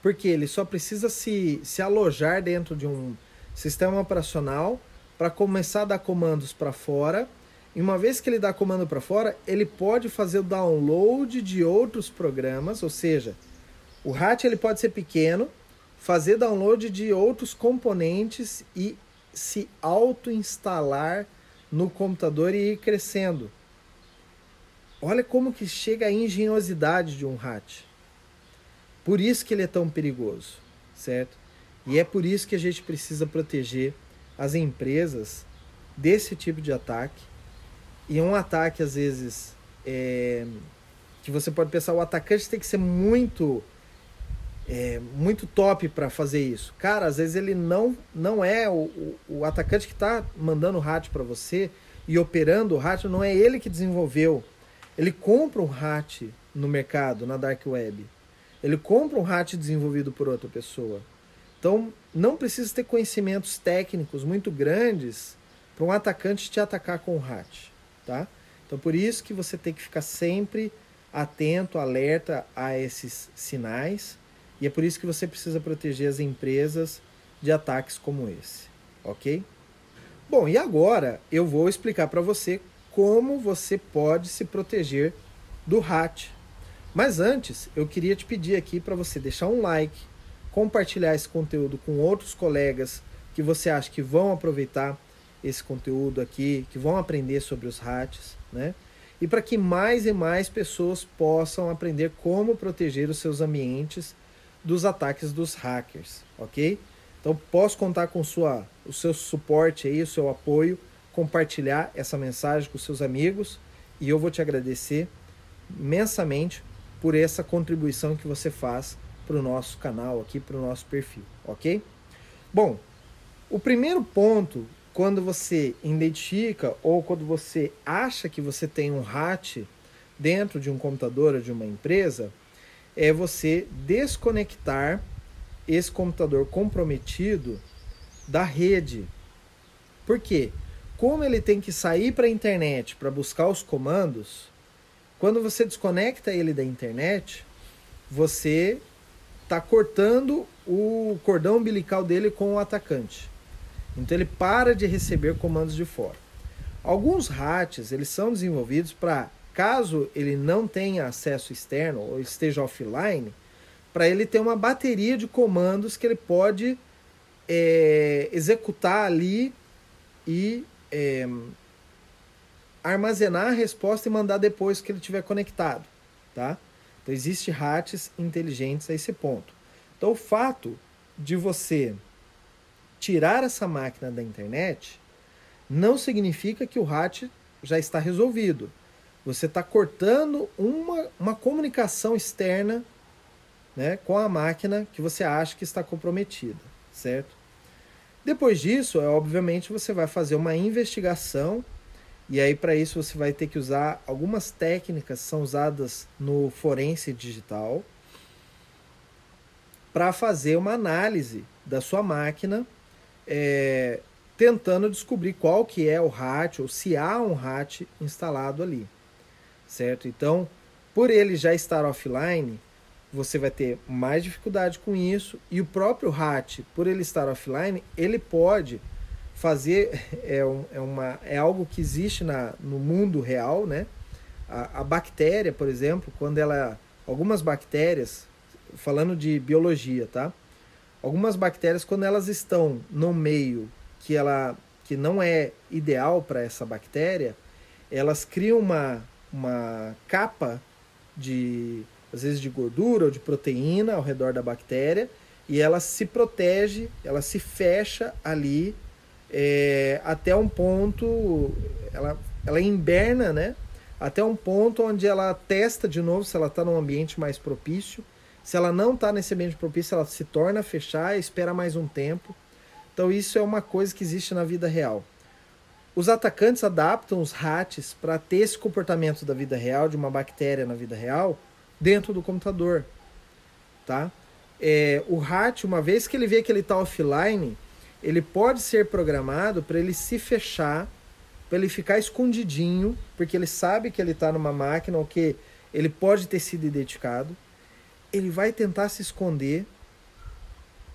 S1: porque ele só precisa se, se alojar dentro de um sistema operacional para começar a dar comandos para fora. E uma vez que ele dá comando para fora, ele pode fazer o download de outros programas, ou seja, o RAT ele pode ser pequeno, fazer download de outros componentes e se auto-instalar no computador e ir crescendo. Olha como que chega a engenhosidade de um RAT. Por isso que ele é tão perigoso, certo? E é por isso que a gente precisa proteger as empresas desse tipo de ataque. E é um ataque, às vezes, é, que você pode pensar, o atacante tem que ser muito é, muito top para fazer isso. Cara, às vezes ele não, não é o, o, o atacante que está mandando o rádio para você e operando o rádio, não é ele que desenvolveu. Ele compra um rádio no mercado, na dark web. Ele compra um RAT desenvolvido por outra pessoa. Então, não precisa ter conhecimentos técnicos muito grandes para um atacante te atacar com o RAT, tá? Então, por isso que você tem que ficar sempre atento, alerta a esses sinais, e é por isso que você precisa proteger as empresas de ataques como esse, ok? Bom, e agora eu vou explicar para você como você pode se proteger do RAT, mas antes, eu queria te pedir aqui para você deixar um like, compartilhar esse conteúdo com outros colegas que você acha que vão aproveitar esse conteúdo aqui, que vão aprender sobre os RATs, né? E para que mais e mais pessoas possam aprender como proteger os seus ambientes dos ataques dos hackers, ok? Então posso contar com sua, o seu suporte aí, o seu apoio, compartilhar essa mensagem com seus amigos e eu vou te agradecer imensamente por essa contribuição que você faz para o nosso canal aqui, para o nosso perfil, ok? Bom, o primeiro ponto, quando você identifica ou quando você acha que você tem um hat dentro de um computador ou de uma empresa, é você desconectar esse computador comprometido da rede. Por quê? Como ele tem que sair para a internet para buscar os comandos, quando você desconecta ele da internet, você está cortando o cordão umbilical dele com o atacante. Então ele para de receber comandos de fora. Alguns RATs eles são desenvolvidos para caso ele não tenha acesso externo ou esteja offline, para ele ter uma bateria de comandos que ele pode é, executar ali e é, armazenar a resposta e mandar depois que ele estiver conectado, tá? Então existe RATs inteligentes a esse ponto. Então o fato de você tirar essa máquina da internet não significa que o RAT já está resolvido. Você está cortando uma, uma comunicação externa né, com a máquina que você acha que está comprometida, certo? Depois disso, é, obviamente, você vai fazer uma investigação e aí para isso você vai ter que usar algumas técnicas que são usadas no forense digital para fazer uma análise da sua máquina, é, tentando descobrir qual que é o RAT ou se há um RAT instalado ali, certo? Então, por ele já estar offline, você vai ter mais dificuldade com isso e o próprio RAT, por ele estar offline, ele pode fazer é, um, é, uma, é algo que existe na, no mundo real, né? A, a bactéria, por exemplo, quando ela algumas bactérias, falando de biologia, tá? Algumas bactérias quando elas estão no meio que ela que não é ideal para essa bactéria, elas criam uma uma capa de às vezes de gordura ou de proteína ao redor da bactéria e ela se protege, ela se fecha ali é, até um ponto, ela, ela inverna, né? Até um ponto onde ela testa de novo se ela está num ambiente mais propício. Se ela não está nesse ambiente propício, ela se torna a fechar espera mais um tempo. Então isso é uma coisa que existe na vida real. Os atacantes adaptam os rats para ter esse comportamento da vida real, de uma bactéria na vida real, dentro do computador. Tá? É, o rat, uma vez que ele vê que ele está offline, ele pode ser programado para ele se fechar, para ele ficar escondidinho, porque ele sabe que ele está numa máquina ou que ele pode ter sido identificado. Ele vai tentar se esconder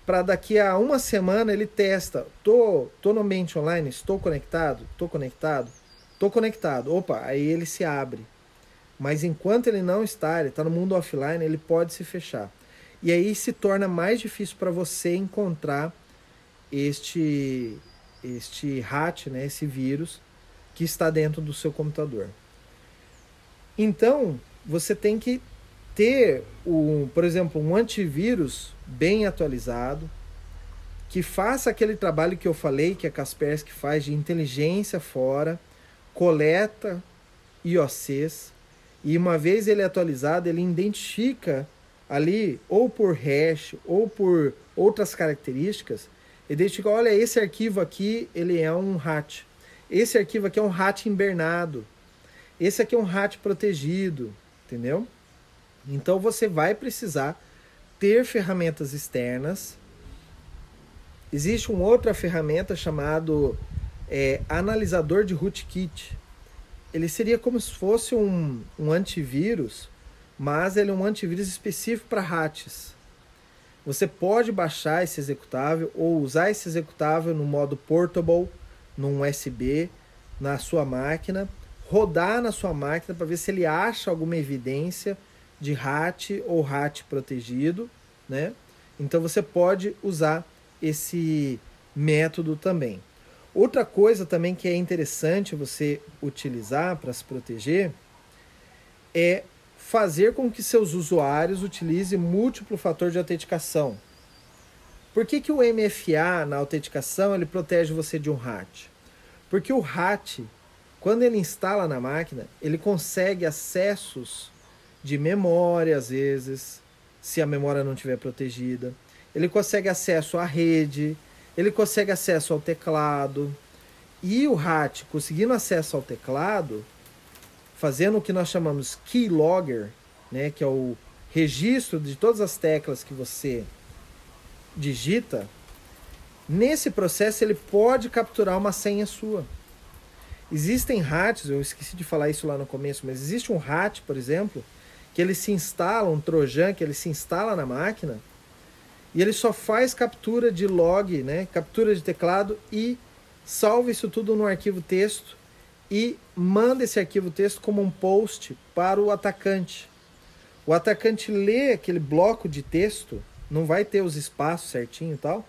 S1: para daqui a uma semana ele testa, tô, tô no ambiente online, estou conectado, tô conectado, tô conectado. Opa, aí ele se abre. Mas enquanto ele não está, ele está no mundo offline, ele pode se fechar. E aí se torna mais difícil para você encontrar este este rat, né, esse vírus que está dentro do seu computador. Então, você tem que ter, um, por exemplo, um antivírus bem atualizado, que faça aquele trabalho que eu falei que a Kaspersky faz de inteligência fora, coleta IOCs, e uma vez ele é atualizado, ele identifica ali, ou por hash, ou por outras características, identifica, olha, esse arquivo aqui, ele é um RAT. Esse arquivo aqui é um RAT invernado. Esse aqui é um RAT protegido, entendeu? Então você vai precisar ter ferramentas externas. Existe uma outra ferramenta chamado é, analisador de rootkit. Ele seria como se fosse um, um antivírus, mas ele é um antivírus específico para RATs. Você pode baixar esse executável ou usar esse executável no modo portable, num USB, na sua máquina, rodar na sua máquina para ver se ele acha alguma evidência de RAT ou RAT protegido, né? Então você pode usar esse método também. Outra coisa também que é interessante você utilizar para se proteger é fazer com que seus usuários utilizem múltiplo fator de autenticação. Por que, que o MFA na autenticação ele protege você de um RAT? Porque o RAT, quando ele instala na máquina, ele consegue acessos de memória às vezes, se a memória não estiver protegida. Ele consegue acesso à rede, ele consegue acesso ao teclado. E o RAT, conseguindo acesso ao teclado, fazendo o que nós chamamos keylogger, né, que é o registro de todas as teclas que você digita, nesse processo ele pode capturar uma senha sua. Existem RATs, eu esqueci de falar isso lá no começo, mas existe um RAT, por exemplo, que ele se instala, um Trojan que ele se instala na máquina e ele só faz captura de log, né, captura de teclado e salva isso tudo no arquivo texto e manda esse arquivo texto como um post para o atacante. O atacante lê aquele bloco de texto, não vai ter os espaços certinho e tal,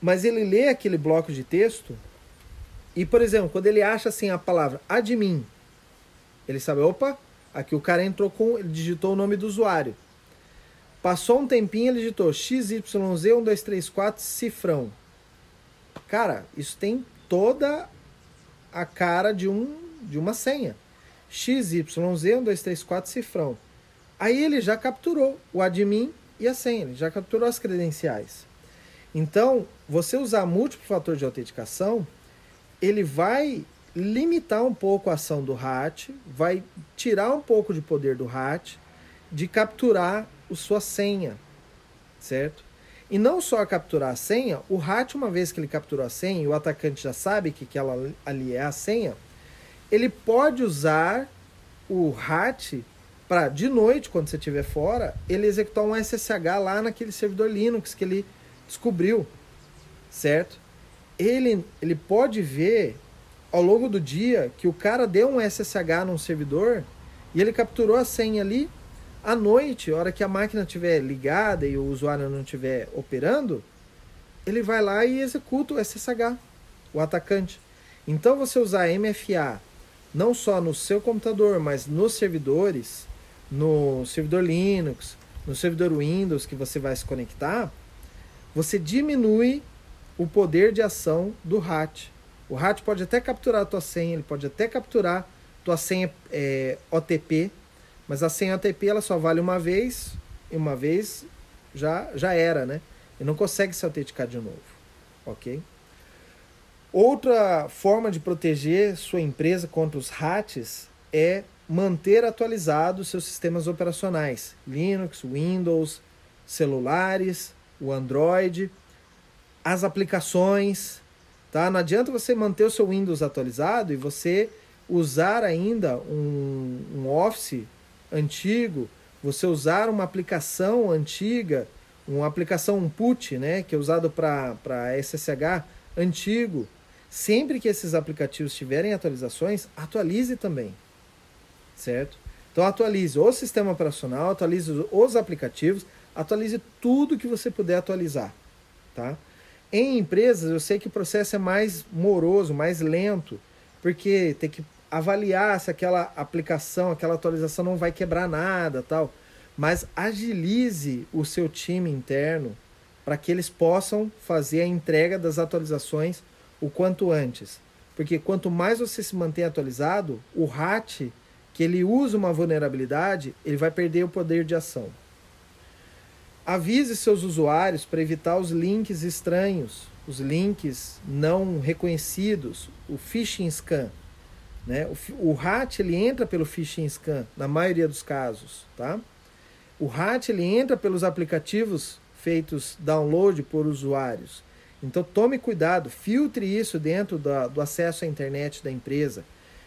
S1: mas ele lê aquele bloco de texto e, por exemplo, quando ele acha assim a palavra admin, ele sabe, opa, aqui o cara entrou com, ele digitou o nome do usuário. Passou um tempinho, ele digitou XYZ1234 cifrão. Cara, isso tem toda a cara de, um, de uma senha. XYZ1234 cifrão. Aí ele já capturou o admin e a senha, ele já capturou as credenciais. Então, você usar múltiplo fator de autenticação, ele vai limitar um pouco a ação do RAT, vai tirar um pouco de poder do RAT de capturar a sua senha, certo? E não só capturar a senha, o RAT, uma vez que ele capturou a senha e o atacante já sabe que aquela ali é a senha, ele pode usar o RAT para, de noite, quando você estiver fora, ele executar um SSH lá naquele servidor Linux que ele descobriu, certo? Ele, ele pode ver ao longo do dia que o cara deu um SSH num servidor e ele capturou a senha ali à noite, a hora que a máquina estiver ligada e o usuário não estiver operando, ele vai lá e executa o SSH, o atacante. Então você usar MFA não só no seu computador, mas nos servidores, no servidor Linux, no servidor Windows que você vai se conectar, você diminui o poder de ação do RAT. O RAT pode até capturar a tua senha, ele pode até capturar tua senha é, OTP, mas a senha OTP ela só vale uma vez, e uma vez já, já era, né? E não consegue se autenticar de novo, ok? Outra forma de proteger sua empresa contra os hacks é manter atualizados seus sistemas operacionais, Linux, Windows, celulares, o Android, as aplicações, tá? Não adianta você manter o seu Windows atualizado e você usar ainda um, um Office antigo, você usar uma aplicação antiga, uma aplicação put, né, que é usado para SSH antigo, sempre que esses aplicativos tiverem atualizações, atualize também, certo? Então atualize o sistema operacional, atualize os aplicativos, atualize tudo que você puder atualizar, tá? Em empresas eu sei que o processo é mais moroso, mais lento, porque tem que avaliar se aquela aplicação, aquela atualização não vai quebrar nada, tal. Mas agilize o seu time interno para que eles possam fazer a entrega das atualizações o quanto antes. Porque quanto mais você se mantém atualizado, o RAT, que ele usa uma vulnerabilidade, ele vai perder o poder de ação. Avise seus usuários para evitar os links estranhos, os links não reconhecidos, o phishing scan. Né? O, RAT ele entra pelo phishing scan, na maioria dos casos. Tá? O RAT ele entra pelos aplicativos feitos download por usuários. Então tome cuidado, filtre isso dentro da, do acesso à internet da empresa.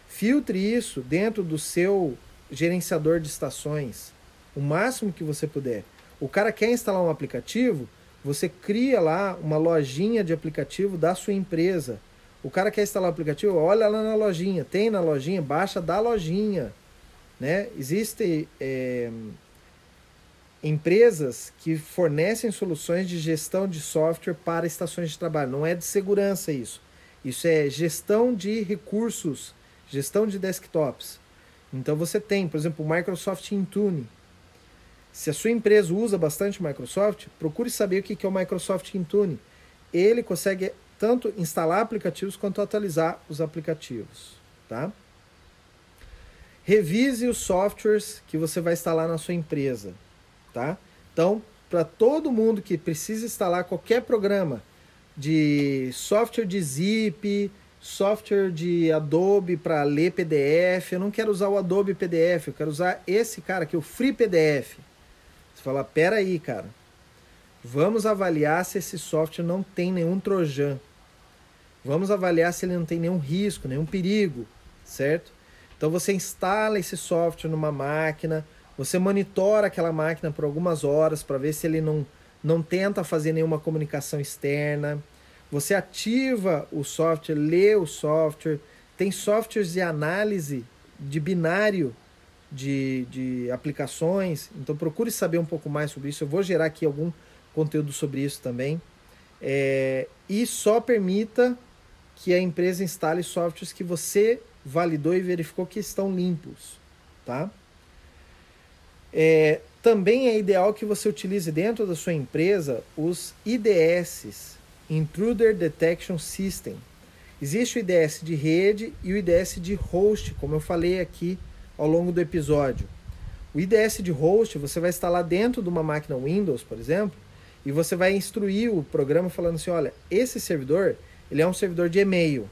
S1: Filtre isso dentro do seu gerenciador de estações, o máximo que você puder. O cara quer instalar um aplicativo, você cria lá uma lojinha de aplicativo da sua empresa o cara quer instalar o aplicativo, olha lá na lojinha, tem na lojinha, baixa da lojinha. Né? Existem é, empresas que fornecem soluções de gestão de software para estações de trabalho. Não é de segurança isso. Isso é gestão de recursos, gestão de desktops. Então você tem, por exemplo, o Microsoft Intune. Se a sua empresa usa bastante Microsoft, procure saber o que é o Microsoft Intune. Ele consegue tanto instalar aplicativos quanto atualizar os aplicativos, tá? Revise os softwares que você vai instalar na sua empresa, tá? Então, para todo mundo que precisa instalar qualquer programa de software de zip, software de Adobe para ler PDF, eu não quero usar o Adobe PDF, eu quero usar esse cara aqui, o Free PDF. Você fala, pera aí, cara, vamos avaliar se esse software não tem nenhum trojan. Vamos avaliar se ele não tem nenhum risco, nenhum perigo, certo? Então você instala esse software numa máquina, você monitora aquela máquina por algumas horas para ver se ele não, não tenta fazer nenhuma comunicação externa. Você ativa o software, lê o software. Tem softwares de análise de binário de, de aplicações. Então procure saber um pouco mais sobre isso. Eu vou gerar aqui algum conteúdo sobre isso também. É, e só permita que a empresa instale softwares que você validou e verificou que estão limpos, tá? É, também é ideal que você utilize dentro da sua empresa os IDS, Intruder Detection System. Existe o IDS de rede e o IDS de host, como eu falei aqui ao longo do episódio. O IDS de host você vai instalar dentro de uma máquina Windows, por exemplo, e você vai instruir o programa falando assim, olha, esse servidor ele é um servidor de e-mail.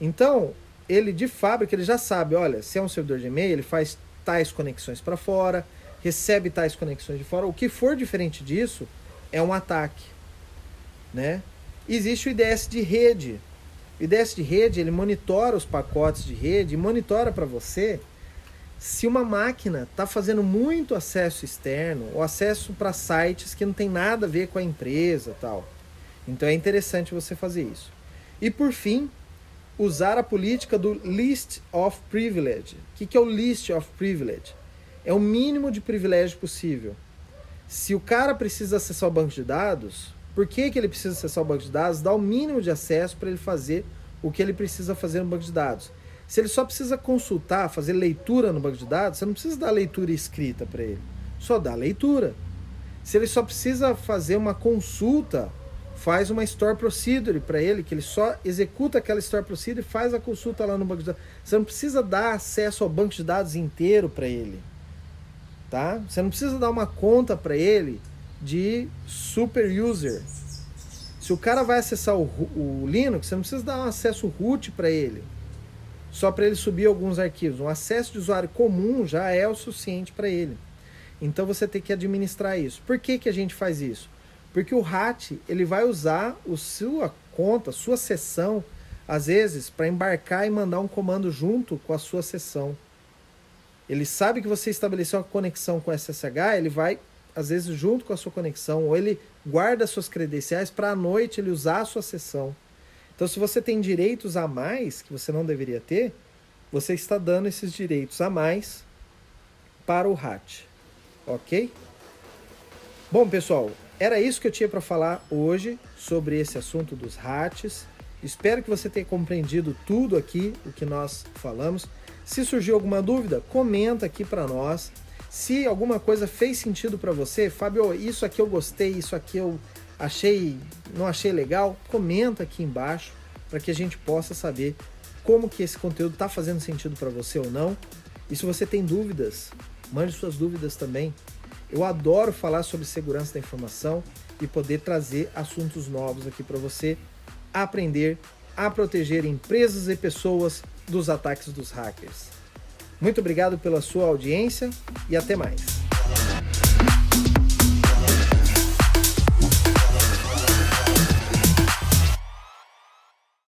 S1: Então, ele de fábrica ele já sabe, olha, se é um servidor de e-mail, ele faz tais conexões para fora, recebe tais conexões de fora. O que for diferente disso é um ataque, né? Existe o IDS de rede. O IDS de rede, ele monitora os pacotes de rede monitora para você se uma máquina está fazendo muito acesso externo ou acesso para sites que não tem nada a ver com a empresa tal. Então é interessante você fazer isso. E por fim, usar a política do List of Privilege. O que, que é o List of Privilege? É o mínimo de privilégio possível. Se o cara precisa acessar o banco de dados, por que, que ele precisa acessar o banco de dados? Dá o mínimo de acesso para ele fazer o que ele precisa fazer no banco de dados. Se ele só precisa consultar, fazer leitura no banco de dados, você não precisa dar leitura escrita para ele. Só dá leitura. Se ele só precisa fazer uma consulta faz uma store procedure para ele, que ele só executa aquela store procedure e faz a consulta lá no banco de dados. Você não precisa dar acesso ao banco de dados inteiro para ele. Tá? Você não precisa dar uma conta para ele de super user. Se o cara vai acessar o, o Linux, você não precisa dar um acesso root para ele. Só para ele subir alguns arquivos. Um acesso de usuário comum já é o suficiente para ele. Então você tem que administrar isso. Por que, que a gente faz isso? Porque o RAT ele vai usar a sua conta, sua sessão, às vezes, para embarcar e mandar um comando junto com a sua sessão. Ele sabe que você estabeleceu uma conexão com SSH, ele vai, às vezes, junto com a sua conexão, ou ele guarda suas credenciais para à noite ele usar a sua sessão. Então, se você tem direitos a mais que você não deveria ter, você está dando esses direitos a mais para o RAT. Ok? Bom, pessoal, era isso que eu tinha para falar hoje sobre esse assunto dos RATs. Espero que você tenha compreendido tudo aqui o que nós falamos. Se surgiu alguma dúvida, comenta aqui para nós. Se alguma coisa fez sentido para você, Fábio, isso aqui eu gostei, isso aqui eu achei, não achei legal, comenta aqui embaixo para que a gente possa saber como que esse conteúdo está fazendo sentido para você ou não. E se você tem dúvidas, mande suas dúvidas também eu adoro falar sobre segurança da informação e poder trazer assuntos novos aqui para você aprender a proteger empresas e pessoas dos ataques dos hackers. Muito obrigado pela sua audiência e até mais.